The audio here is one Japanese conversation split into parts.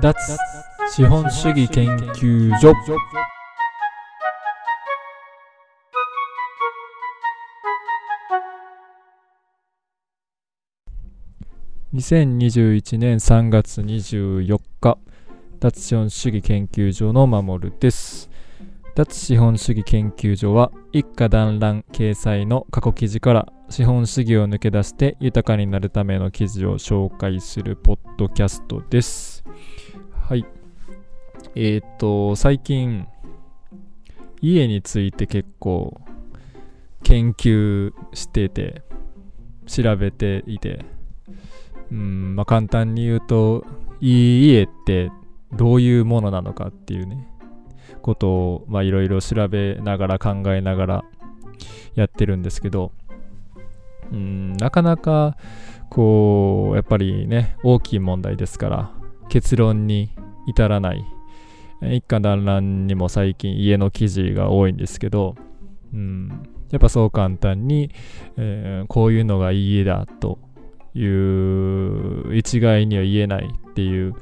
脱資本主義研究所。2021年3月24日脱資本主義研究所の守です。脱資本主義研究所は一家団らん掲載の過去記事から資本主義を抜け出して豊かになるための記事を紹介するポッドキャストです。はい。えっ、と最近家について結構研究してて調べていてうんまあ、簡単に言うといい家ってどういうものなのかっていうねことをまあいろいろ調べながら考えながらやってるんですけどうんなかなかこうやっぱりね大きい問題ですから結論に至らない。一家団らんにも最近家の記事が多いんですけどうん。やっぱそう簡単に、えー、こういうのがいい家だという一概には言えないっていう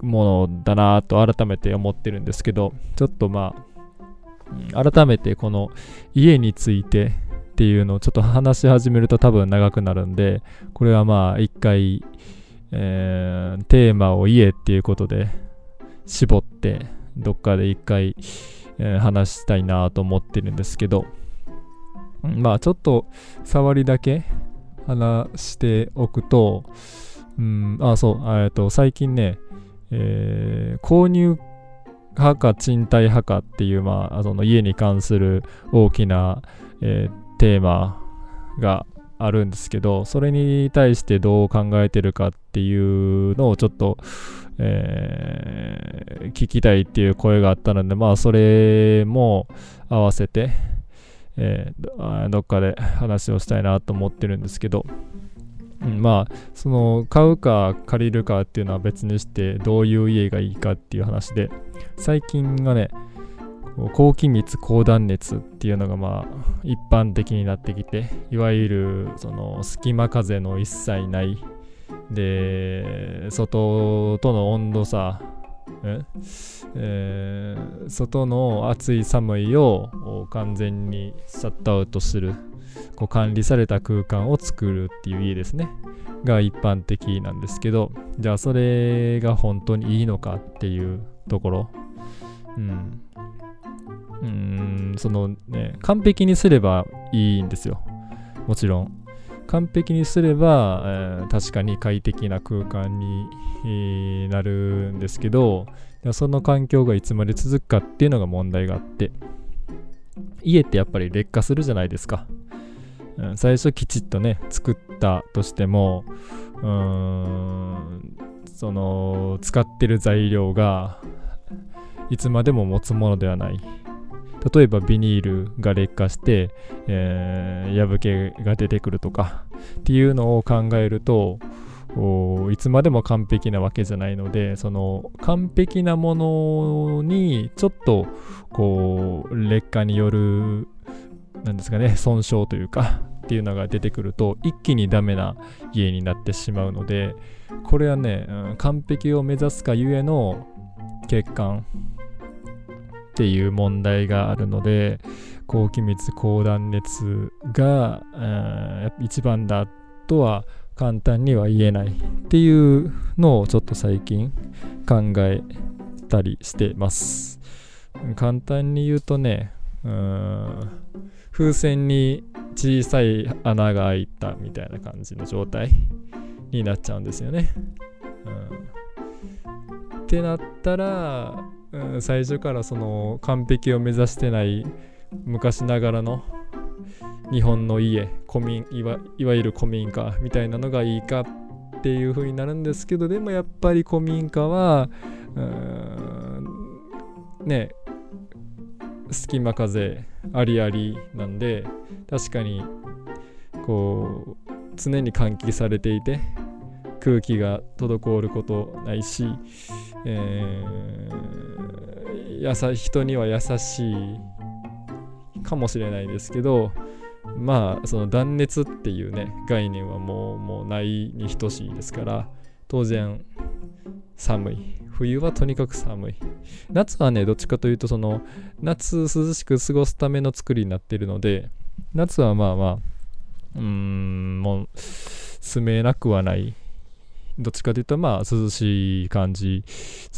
ものだなと改めて思ってるんですけどちょっとまあ改めてこの家についてっていうのをちょっと話し始めると多分長くなるんでこれはまあ一回、えー、テーマを家っていうことで絞ってどっかで一回、えー、話したいなと思ってるんですけど。まあちょっと触りだけ話しておくと、うん、あ、そう、えっと、最近ね、えー、購入派か賃貸派かっていう、まあ、その家に関する大きな、えー、テーマがあるんですけど、それに対してどう考えてるかっていうのをちょっと、えー、聞きたいっていう声があったので、まあ、それも合わせて、えー、どっかで話をしたいなと思ってるんですけど、うん、まあその買うか借りるかっていうのは別にしてどういう家がいいかっていう話で最近がね高気密高断熱っていうのがまあ一般的になってきていわゆるその隙間風の一切ない。で外との温度差え？ー、外の暑い寒いを完全にシャットアウトするこう管理された空間を作るっていう家ですね。が一般的なんですけどじゃあそれが本当にいいのかっていうところ。うん。うんそのね完璧にすればいいんですよ。もちろん。完璧にすれば、えー、確かに快適な空間に、なるんですけどその環境がいつまで続くかっていうのが問題があって家ってやっぱり劣化するじゃないですか、うん、最初きちっとね作ったとしてもうーんその使ってる材料がいつまでも持つものではない。例えばビニールが劣化して、えー、破けが出てくるとかっていうのを考えるといつまでも完璧なわけじゃないのでその完璧なものにちょっとこう劣化によるなんですかね損傷というかっていうのが出てくると一気にダメな家になってしまうのでこれはね、うん、完璧を目指すかゆえの欠陥っていう問題があるので高気密高断熱が、えー、一番だとは簡単には言えないっていうのをちょっと最近考えたりしてます簡単に言うとねうん風船に小さい穴が開いたみたいな感じの状態になっちゃうんですよね。うん、ってなったらうん、最初からその完璧を目指してない昔ながらの日本の家古民いわゆる古民家みたいなのがいいかっていう風になるんですけどでもやっぱり古民家はね隙間風ありありなんで確かにこう常に換気されていて空気が滞ることないし、えー、やさ人には優しいかもしれないですけどまあその断熱っていうね概念はもうもうないに等しいですから当然寒い。冬はとにかく寒い。夏はねどっちかというとその夏涼しく過ごすための作りになってるので夏はまあまあうーんもう住めなくはない。どっちかというとまあ涼しい感じ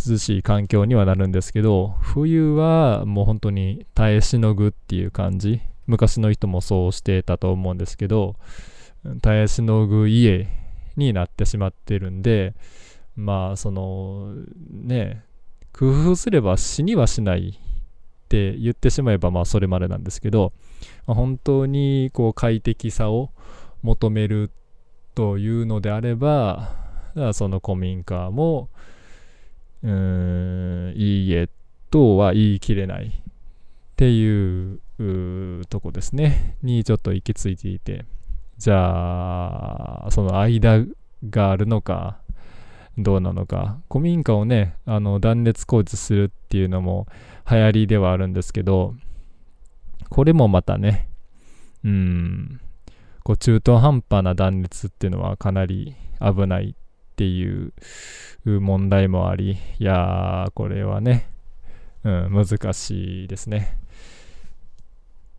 涼しい環境にはなるんですけど冬はもう本当に耐えしのぐっていう感じ。昔の人もそうしてたと思うんですけど耐えしのぐ家になってしまってるんでまあそのね工夫すれば死にはしないって言ってしまえばまあそれまでなんですけど、本当にこう快適さを求めるというのであればその古民家もうーんいいえとは言い切れないっていうとこですね。にちょっと行き着いていて。じゃあその間があるのかどうなのか。古民家をねあの断熱工事するっていうのも流行りではあるんですけどこれもまたねうんこう中途半端な断熱っていうのはかなり危ないっていう問題もありいやーこれはね、うん、難しいですね。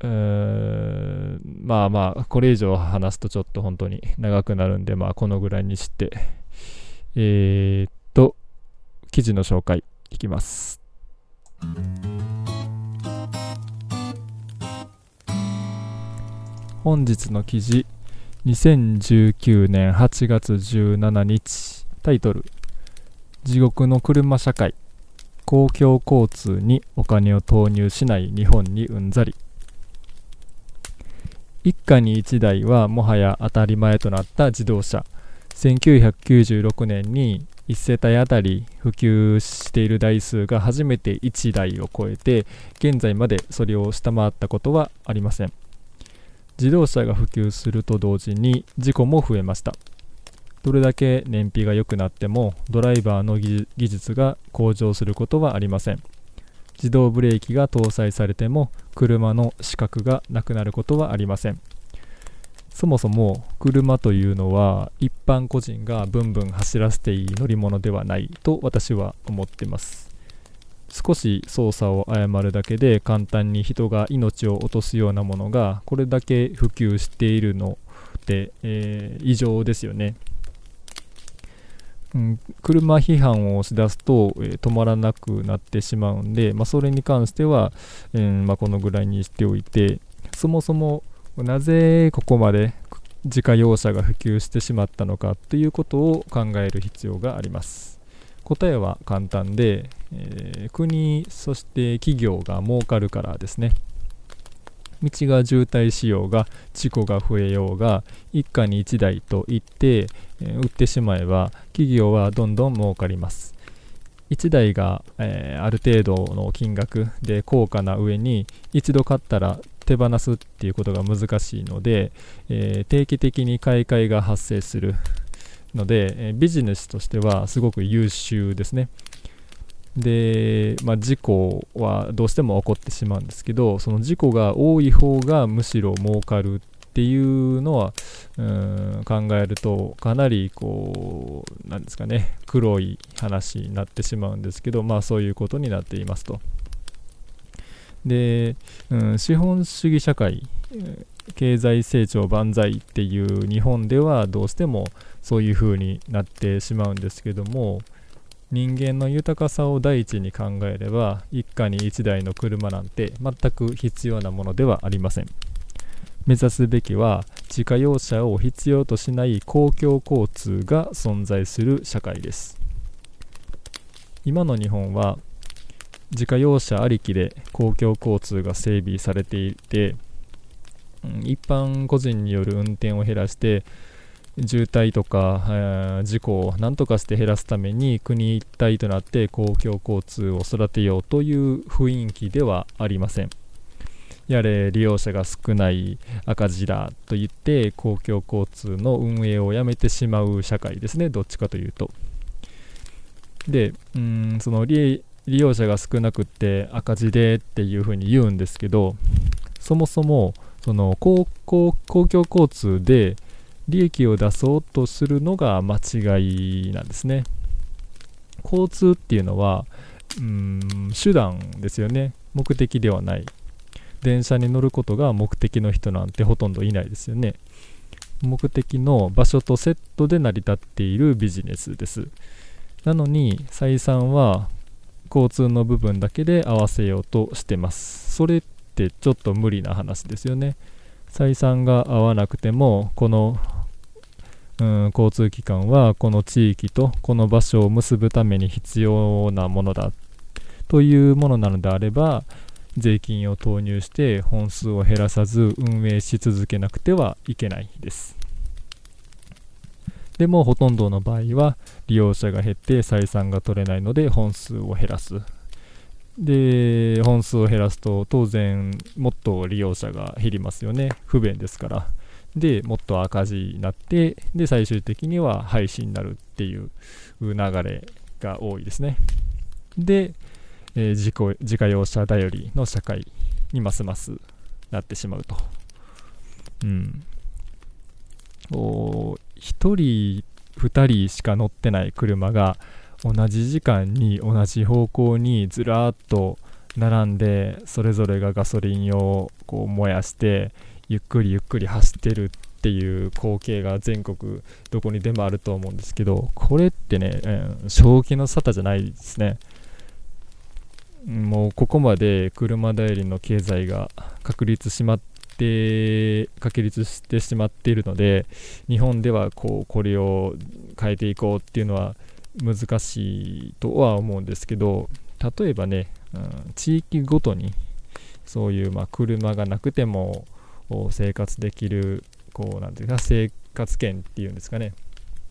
うーんまあまあこれ以上話すとちょっと本当に長くなるんでまあこのぐらいにして。えー、っと、記事の紹介いきます。本日の記事、2019年8月17日、タイトル、地獄の車社会、公共交通にお金を投入しない日本にうんざり。一家に一台はもはや当たり前となった自動車。1996年に1世帯あたり普及している台数が初めて1台を超えて現在までそれを下回ったことはありません自動車が普及すると同時に事故も増えました。どれだけ燃費が良くなってもドライバーの技術が向上することはありません。自動ブレーキが搭載されても車の死角がなくなることはありません。そもそも車というのは一般個人がブンブン走らせていい乗り物ではないと私は思ってます。少し操作を誤るだけで簡単に人が命を落とすようなものがこれだけ普及しているのって、えー、異常ですよね、うん、車批判を押しだすと、えー、止まらなくなってしまうんで、まあ、それに関しては、えー、まあ、このぐらいにしておいてそもそもなぜここまで自家用車が普及してしまったのかということを考える必要があります。答えは簡単で、えー、国そして企業が儲かるからですね。道が渋滞しようが事故が増えようが一家に1台と言って、えー、売ってしまえば企業はどんどん儲かります。1台が、えー、ある程度の金額で高価な上に一度買ったら手放すっていうことが難しいので、えー、定期的に買い替えが発生する。ので、え、ビジネスとしてはすごく優秀ですね。で、まあ、事故はどうしても起こってしまうんですけどその事故が多い方がむしろ儲かるっていうのはうん考えるとかなりこうなんですかね黒い話になってしまうんですけどまあそういうことになっていますと。で、うん、資本主義社会経済成長万歳っていう日本ではどうしてもそういう風になってしまうんですけども人間の豊かさを第一に考えれば一家に一台の車なんて全く必要なものではありません。目指すべきは自家用車を必要としない公共交通が存在する社会です。今の日本は自家用車ありきで公共交通が整備されていて、一般個人による運転を減らして渋滞とか、えー、事故を何とかして減らすために国一体となって公共交通を育てようという雰囲気ではありません。やれ利用者が少ない赤字だと言って公共交通の運営をやめてしまう社会ですね、どっちかというと。で、うんその利利用者が少なくって赤字でっていうふうに言うんですけどそもそもその公公共交通で利益を出そうとするのが間違いなんですね。交通っていうのはうん手段ですよね。目的ではない。電車に乗ることが目的の人なんてほとんどいないですよね。目的の場所とセットで成り立っているビジネスです。なのに採算は交通の部分だけで合わせようとしてます。それってちょっと無理な話ですよね。採算が合わなくてもこのうん交通機関はこの地域とこの場所を結ぶために必要なものだというものなのであれば税金を投入して本数を減らさず運営し続けなくてはいけないです。でもほとんどの場合は利用者が減って採算が取れないので本数を減らす。で本数を減らすと当然もっと利用者が減りますよね。不便ですから。でもっと赤字になってで最終的には廃止になるっていう流れが多いですね。で、えー、自己自家用車頼りの社会にますますなってしまうと。うん。お1人2人しか乗ってない車が同じ時間に同じ方向にずらーっと並んでそれぞれがガソリンをこう燃やしてゆっくりゆっくり走ってるっていう光景が全国どこにでもあると思うんですけどこれってね、うん、正気の沙汰じゃないですね。もうここまで車頼りの経済が確立しまって確立してしまっているので日本ではこうこれを変えていこうっていうのは難しいとは思うんですけど例えばね、うん、地域ごとにそういうまあ車がなくても生活できるこうなんていうか生活圏っていうんですかね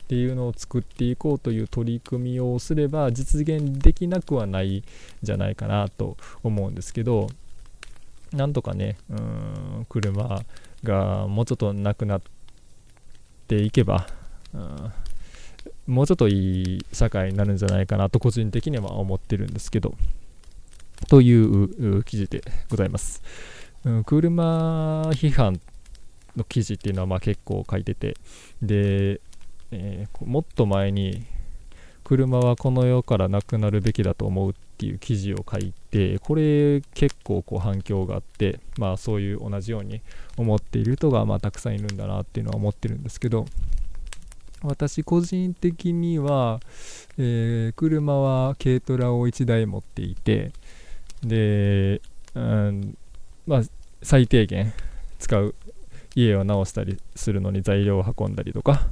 っていうのを作っていこうという取り組みをすれば実現できなくはないんじゃないかなと思うんですけどなんとかねうん車がもうちょっとなくなっていけば、うんもうちょっといい社会になるんじゃないかなと個人的には思ってるんですけど、という記事でございます。うん、車批判の記事っていうのはまあ結構書いてて、で、えー、もっと前に車はこの世からなくなるべきだと思うっていう記事を書いてこれ結構こう反響があってまあそういう同じように思っている人がまあたくさんいるんだなっていうのは思ってるんですけど私個人的には、えー、車は軽トラを1台持っていてで、うん、まあ最低限使う家を直したりするのに材料を運んだりとか。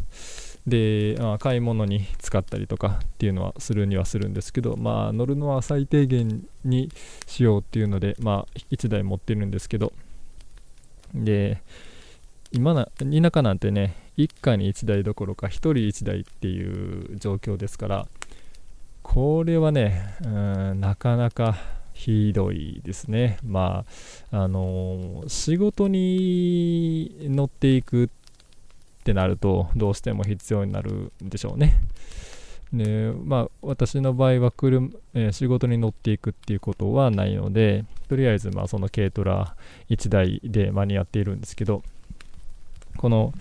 で、まあ、買い物に使ったりとかっていうのはするにはするんですけどまあ乗るのは最低限にしようっていうのでまあ1台持ってるんですけど。で今な田舎なんてね一家に1台どころか1人1台っていう状況ですからこれはねうんなかなかひどいですね。まああのー、仕事に乗っていくってなるとどうしても必要になるんでしょうね。でまあ私の場合は車、えー、仕事に乗っていくっていうことはないのでとりあえずまあその軽トラ1台で間に合っているんですけどこの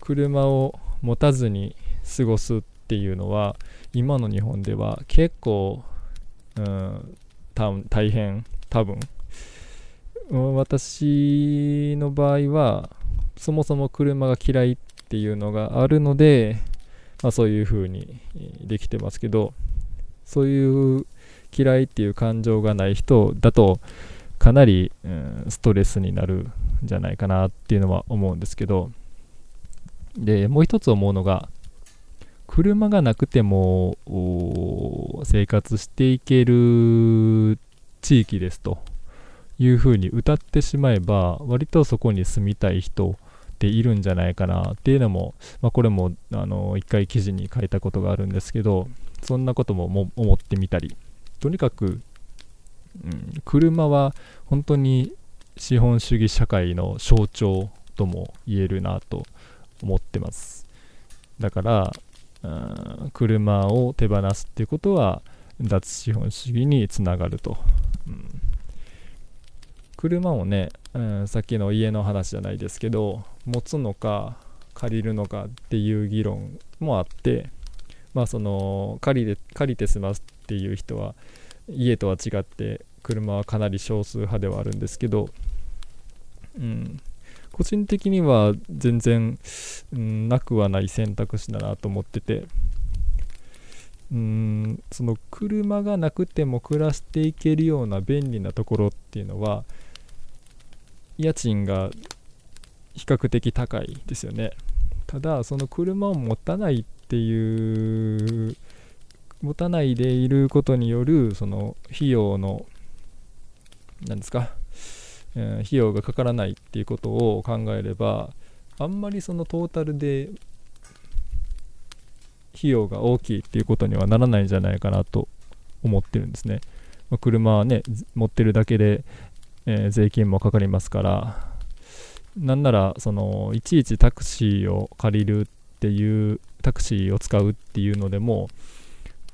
車を持たずに過ごすっていうのは今の日本では結構、うん、大変多分。私の場合はそもそも車が嫌いっていうのがあるので、まあ、そういう風にできてますけどそういう嫌いっていう感情がない人だとかなり、うん、ストレスになるんじゃないかなっていうのは思うんですけど。で、もう一つ思うのが、車がなくても生活していける地域ですというふうに歌ってしまえば割とそこに住みたい人っているんじゃないかなっていうのも、まあ、これもあの一回記事に書いたことがあるんですけどそんなこともも思ってみたりとにかく、うん、車は本当に資本主義社会の象徴とも言えるなと思ってます。だから車を手放すっていうことは脱資本主義につながると、うん、車もね、うん、さっきの家の話じゃないですけど持つのか借りるのかっていう議論もあってまあその借りて借りて済ますっていう人は家とは違って車はかなり少数派ではあるんですけど、うん、個人的には全然、うん、なくはない選択肢だなと思ってて。うんその車がなくても暮らしていけるような便利なところっていうのは家賃が比較的高いですよね。ただその車を持たないっていう持たないでいることによるその費用の何ですか、え、費用がかからないっていうことを考えればあんまりそのトータルで費用が大きいっていうことにはならないんじゃないかなと思ってるんですね。まあ、車はね、持ってるだけで、えー、税金もかかりますから、なんなら、その、いちいちタクシーを借りるっていう、タクシーを使うっていうのでも、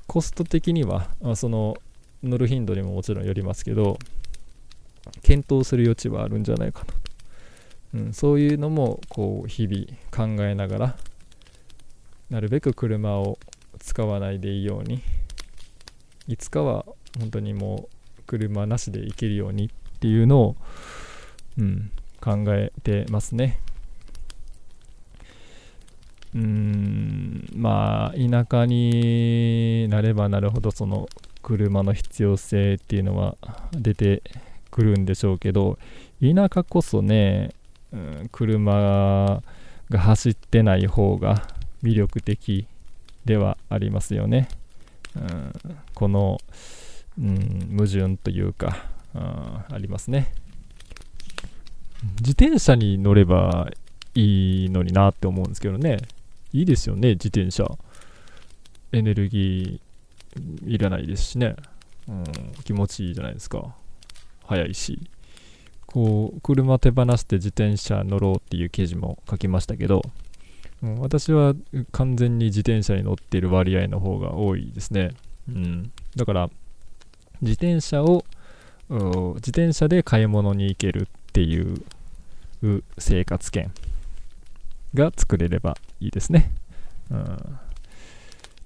コスト的には、あその、乗る頻度にももちろんよりますけど、検討する余地はあるんじゃないかなと。うん、そういうのも、こう、日々考えながら、なるべく車を使わないでいいようにいつかは本当にもう車なしで行けるようにっていうのを、うん、考えてますねうんまあ田舎になればなるほどその車の必要性っていうのは出てくるんでしょうけど田舎こそね、うん、車が走ってない方が魅力的ではありますよね。うん、この、うん、矛盾というか、うん、ありますね。自転車に乗ればいいのになって思うんですけどね。いいですよね、自転車。エネルギーいらないですしね。うん、気持ちいいじゃないですか。早いし。こう、車手放して自転車乗ろうっていう記事も書きましたけど、うん、私は完全に自転車に乗っている割合の方が多いですね。うん、だから、自転車を、自転車で買い物に行けるっていう生活圏が作れればいいですね。うん、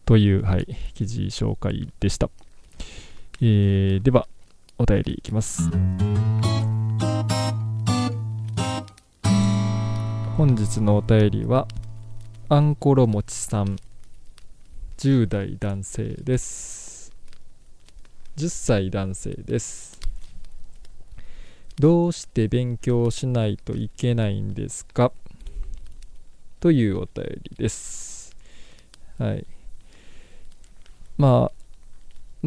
という、はい、記事紹介でした。えー、では、お便りいきます。本日のお便りは、あんころもちさん。10代男性です。10歳男性です。どうして勉強しないといけないんですか？というお便りです。はい。まあ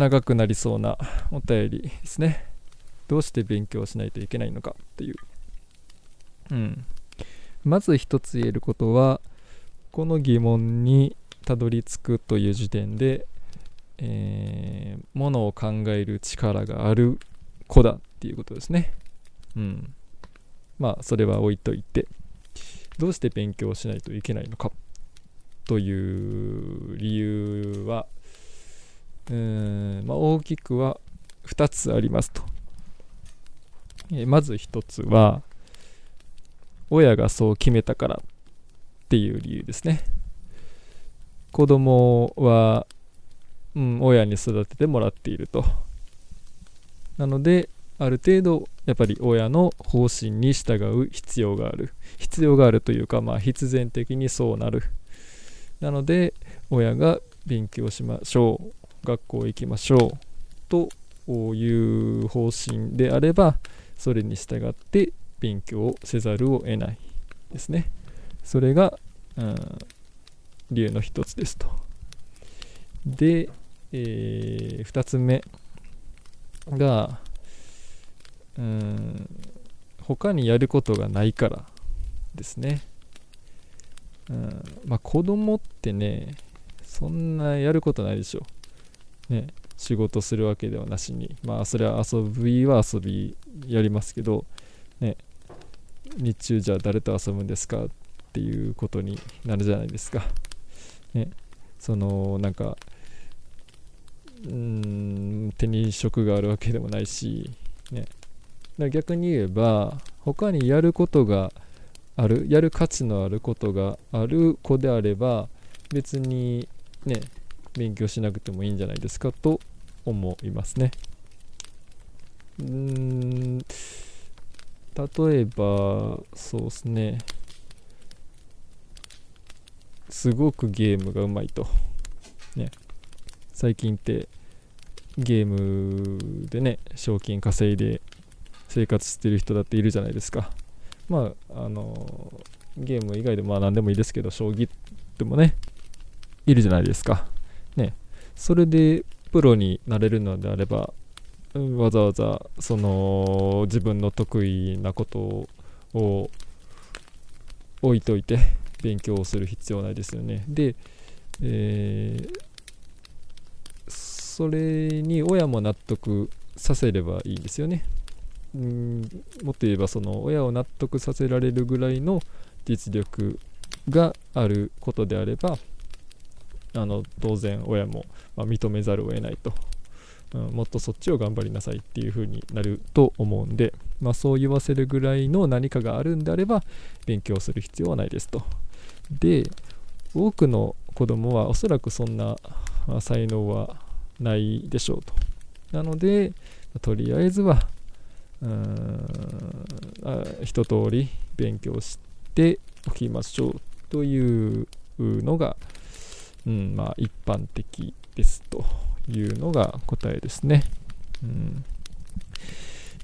長くなりそうなお便りですね。どうして勉強しないといけないのか。という。うん。まず一つ言えることはこの疑問にたどり着くという時点で、えー、ものを考える力がある子だっていうことですね。うん。まあ、それは置いといて、どうして勉強しないといけないのか。という理由は、うんまあ、大きくは2つありますと。えー、まず1つは、親がそう決めたからっていう理由ですね。子供は、うん、親に育ててもらっていると。なのである程度やっぱり親の方針に従う必要がある。必要があるというかまあ必然的にそうなる。なので親が勉強しましょう。学校行きましょうという方針であればそれに従って勉強をせざるを得ないですねそれが、うん、理由の一つですと。で、えー、2つ目が、うん、他にやることがないからですね。うん、まあ子供ってね、そんなやることないでしょ。ね、仕事するわけではなしに。まあそれは遊びは遊びやりますけど、ね、日中じゃあ誰と遊ぶんですかっていうことになるじゃないですか。ね、そのなんかうん手に職があるわけでもないし、ね、だ逆に言えば他にやることがあるやる価値のあることがある子であれば別にね勉強しなくてもいいんじゃないですかと思いますね。うーん。例えばそうですね。すごくゲームがうまいと。ね。最近ってゲームでね賞金稼いで生活してる人だっているじゃないですか。まああのゲーム以外でまあ何でもいいですけど将棋でもねいるじゃないですか。ね。それでプロになれるのであればわざわざその自分の得意なことを置いといて勉強をする必要ないですよね。で、えー、それに親も納得させればいいんですよね。うんもっと言えばその親を納得させられるぐらいの実力があることであればあの当然親も、ま認めざるを得ないと、うん、もっとそっちを頑張りなさいっていう風になると思うんで、まあ、そう言わせるぐらいの何かがあるんであれば勉強する必要はないですと。で多くの子供はおそらくそんな才能はないでしょうと。なのでとりあえずはうんあ一通り勉強しておきましょうというのが、うんまあ、一般的ですというのが答えですね。うん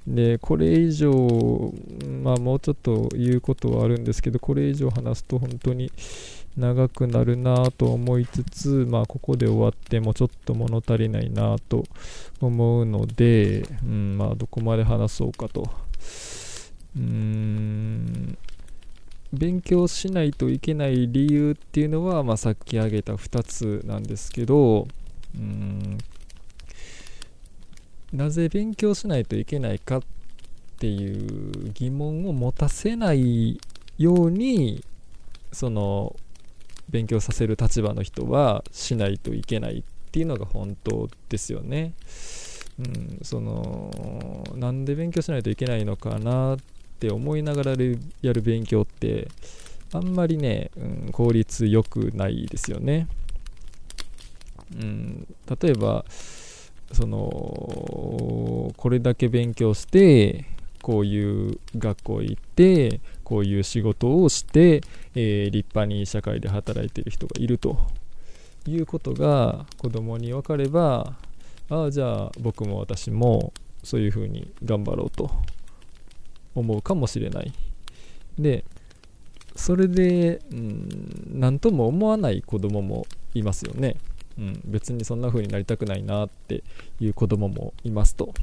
でこれ以上、まあ、もうちょっと言うことはあるんですけどこれ以上話すと本当に長くなるなと思いつつ、まあ、ここで終わってもちょっと物足りないなと思うので、うんまあ、どこまで話そうかと。うーん勉強しないといけない理由っていうのは、まあ、さっき挙げた2つなんですけどうんなぜ勉強しないといけないかっていう疑問を持たせないようにその勉強させる立場の人はしないといけないっていうのが本当ですよね。うん、そのなんで勉強しないといけないのかなっって思いながらやる勉強ってあんまりね、うん、効率よくないですよね。うん、例えばそのこれだけ勉強してこういう学校行ってこういう仕事をして、えー、立派に社会で働いてる人がいるということが子供に分かればああじゃあ僕も私もそういうふうに頑張ろうと思うかもしれない。でそれで、うん、何とも思わない子供もいますよね。うん、別にそんな風になりたくないなっていう子供もいますと。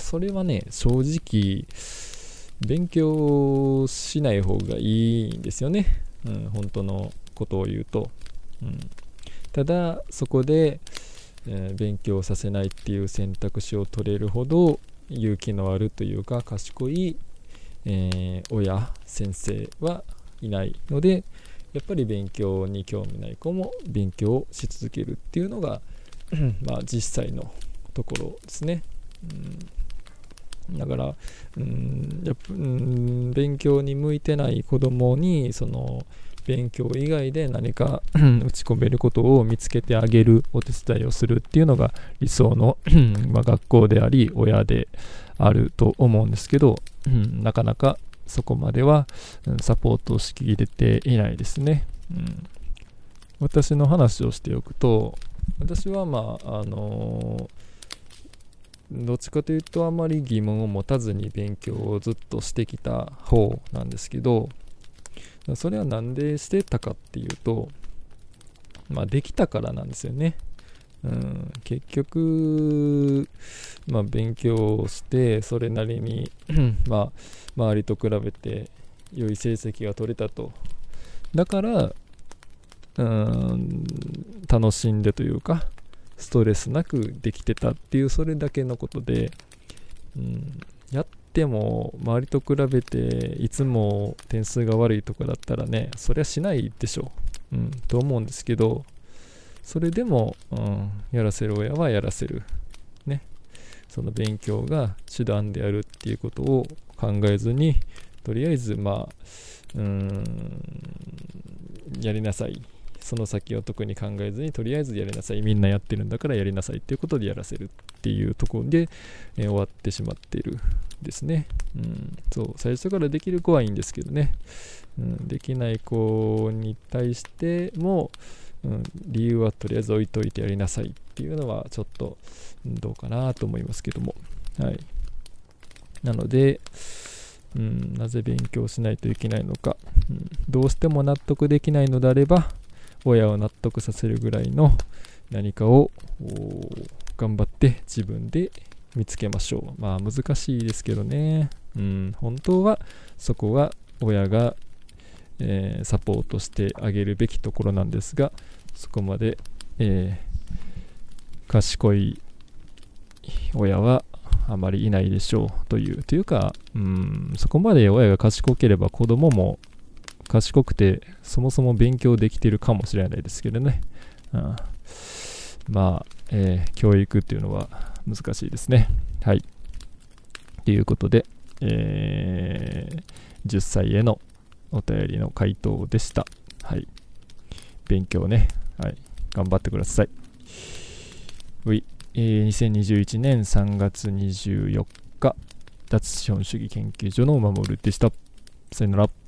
それはね正直勉強しない方がいいんですよね、うん、本当のことを言うと、うん、ただそこで、えー、勉強させないっていう選択肢を取れるほど勇気のあるというか賢い、えー、親先生はいないのでやっぱり勉強に興味ない子も勉強し続けるっていうのが まあ実際のところですね。うん、だからうんやっぱうん勉強に向いてない子供にその勉強以外で何か打ち込めることを見つけてあげるお手伝いをするっていうのが理想のま学校であり親であると思うんですけど、うん、なかなかそこまでは、サポートしきれていないですね。うん、私の話をしておくと、私はまあ、あのー、どっちかというとあまり疑問を持たずに勉強をずっとしてきた方なんですけど、それは何でしてたかっていうと、まあ、できたからなんですよね。うん、結局、まあ、勉強してそれなりに まあ、周りと比べて良い成績が取れたと。だからうん楽しんでというかストレスなくできてたっていうそれだけのことで、うん、やっても周りと比べていつも点数が悪いとかだったらねそりゃしないでしょう、うん、と思うんですけどそれでも、うん、やらせる親はやらせる。ね。その勉強が手段であるっていうことを考えずにとりあえずまあうんやりなさいその先を特に考えずにとりあえずやりなさいみんなやってるんだからやりなさいっていうことでやらせるっていうところで、えー終わってしまっているですね、うん、そう最初からできる子はいいんですけどね、うん、できない子に対しても、うん、理由はとりあえず置いといてやりなさいっていうのはちょっとどうかなと思いますけども。はい。なので、うん、なぜ勉強しないといけないのか、うん、どうしても納得できないのであれば親を納得させるぐらいの何かを頑張って自分で見つけましょう。まあ難しいですけどね、うん、本当はそこが親が、えーサポートしてあげるべきところなんですがそこまで、えー賢い親はあまりいないでしょう。というというか、うん、そこまで親が賢ければ子供も賢くてそもそも勉強できてるかもしれないですけどね、うん、まあ、えー教育っていうのは難しいですね。はい。ということで、えー10歳へのお便りの回答でした。はい。勉強ね。はい。頑張ってください。うい。えー2021年3月24日脱資本主義研究所のお守るでした。さよなら。